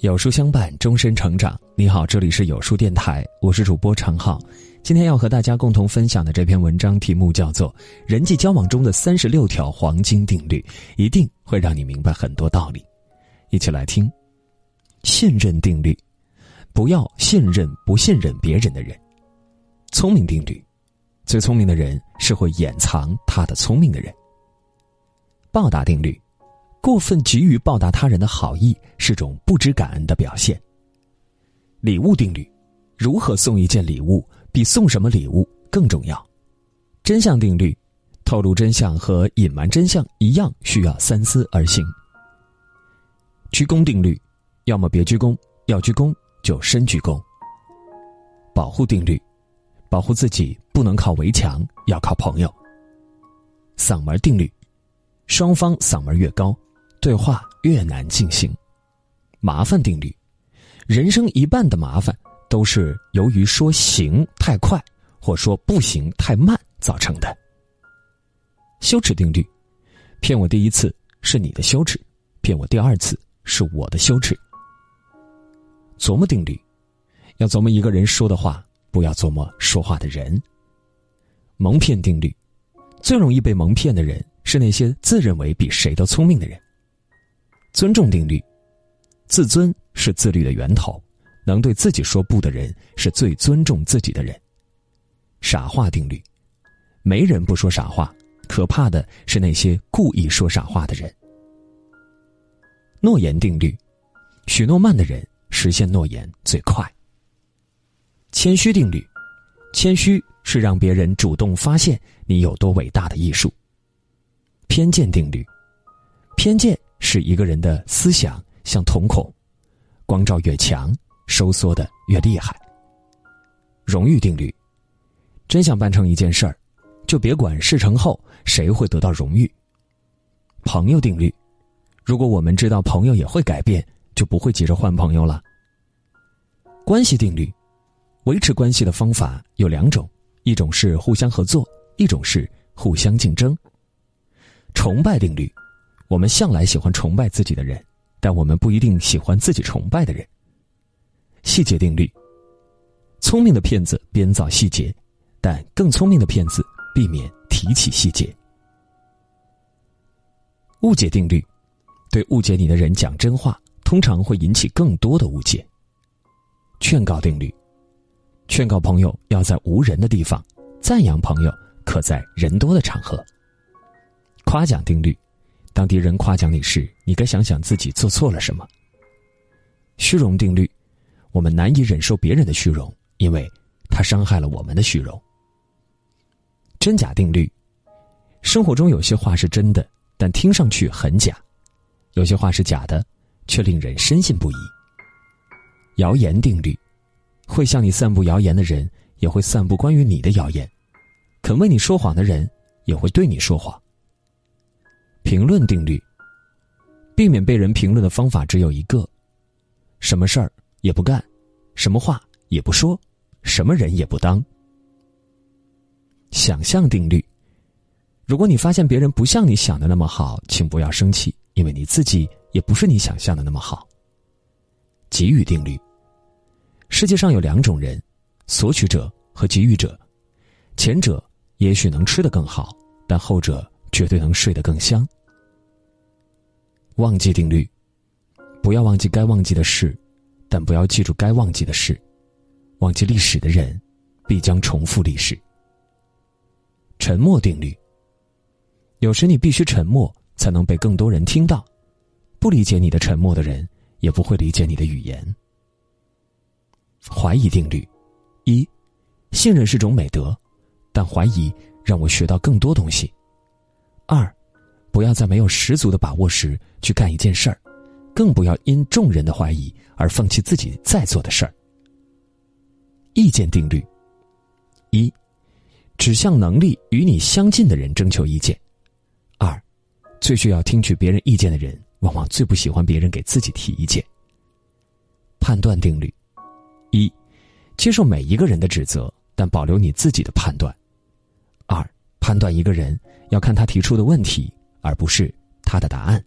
有书相伴，终身成长。你好，这里是有书电台，我是主播常浩。今天要和大家共同分享的这篇文章题目叫做《人际交往中的三十六条黄金定律》，一定会让你明白很多道理。一起来听。信任定律：不要信任不信任别人的人。聪明定律：最聪明的人是会掩藏他的聪明的人。报答定律。过分急于报答他人的好意是种不知感恩的表现。礼物定律：如何送一件礼物比送什么礼物更重要。真相定律：透露真相和隐瞒真相一样需要三思而行。鞠躬定律：要么别鞠躬，要鞠躬就深鞠躬。保护定律：保护自己不能靠围墙，要靠朋友。嗓门定律：双方嗓门越高。对话越难进行，麻烦定律，人生一半的麻烦都是由于说行太快或说不行太慢造成的。羞耻定律，骗我第一次是你的羞耻，骗我第二次是我的羞耻。琢磨定律，要琢磨一个人说的话，不要琢磨说话的人。蒙骗定律，最容易被蒙骗的人是那些自认为比谁都聪明的人。尊重定律，自尊是自律的源头。能对自己说不的人，是最尊重自己的人。傻话定律，没人不说傻话，可怕的是那些故意说傻话的人。诺言定律，许诺慢的人实现诺言最快。谦虚定律，谦虚是让别人主动发现你有多伟大的艺术。偏见定律，偏见。是一个人的思想像瞳孔，光照越强，收缩的越厉害。荣誉定律：真想办成一件事儿，就别管事成后谁会得到荣誉。朋友定律：如果我们知道朋友也会改变，就不会急着换朋友了。关系定律：维持关系的方法有两种，一种是互相合作，一种是互相竞争。崇拜定律。我们向来喜欢崇拜自己的人，但我们不一定喜欢自己崇拜的人。细节定律：聪明的骗子编造细节，但更聪明的骗子避免提起细节。误解定律：对误解你的人讲真话，通常会引起更多的误解。劝告定律：劝告朋友要在无人的地方，赞扬朋友可在人多的场合。夸奖定律。当敌人夸奖你时，你该想想自己做错了什么。虚荣定律，我们难以忍受别人的虚荣，因为他伤害了我们的虚荣。真假定律，生活中有些话是真的，但听上去很假；有些话是假的，却令人深信不疑。谣言定律，会向你散布谣言的人，也会散布关于你的谣言；肯为你说谎的人，也会对你说谎。评论定律。避免被人评论的方法只有一个：什么事儿也不干，什么话也不说，什么人也不当。想象定律。如果你发现别人不像你想的那么好，请不要生气，因为你自己也不是你想象的那么好。给予定律。世界上有两种人：索取者和给予者。前者也许能吃得更好，但后者绝对能睡得更香。忘记定律，不要忘记该忘记的事，但不要记住该忘记的事。忘记历史的人，必将重复历史。沉默定律，有时你必须沉默，才能被更多人听到。不理解你的沉默的人，也不会理解你的语言。怀疑定律，一，信任是种美德，但怀疑让我学到更多东西。二。不要在没有十足的把握时去干一件事儿，更不要因众人的怀疑而放弃自己在做的事儿。意见定律：一，只向能力与你相近的人征求意见；二，最需要听取别人意见的人，往往最不喜欢别人给自己提意见。判断定律：一，接受每一个人的指责，但保留你自己的判断；二，判断一个人要看他提出的问题。而不是他的答案。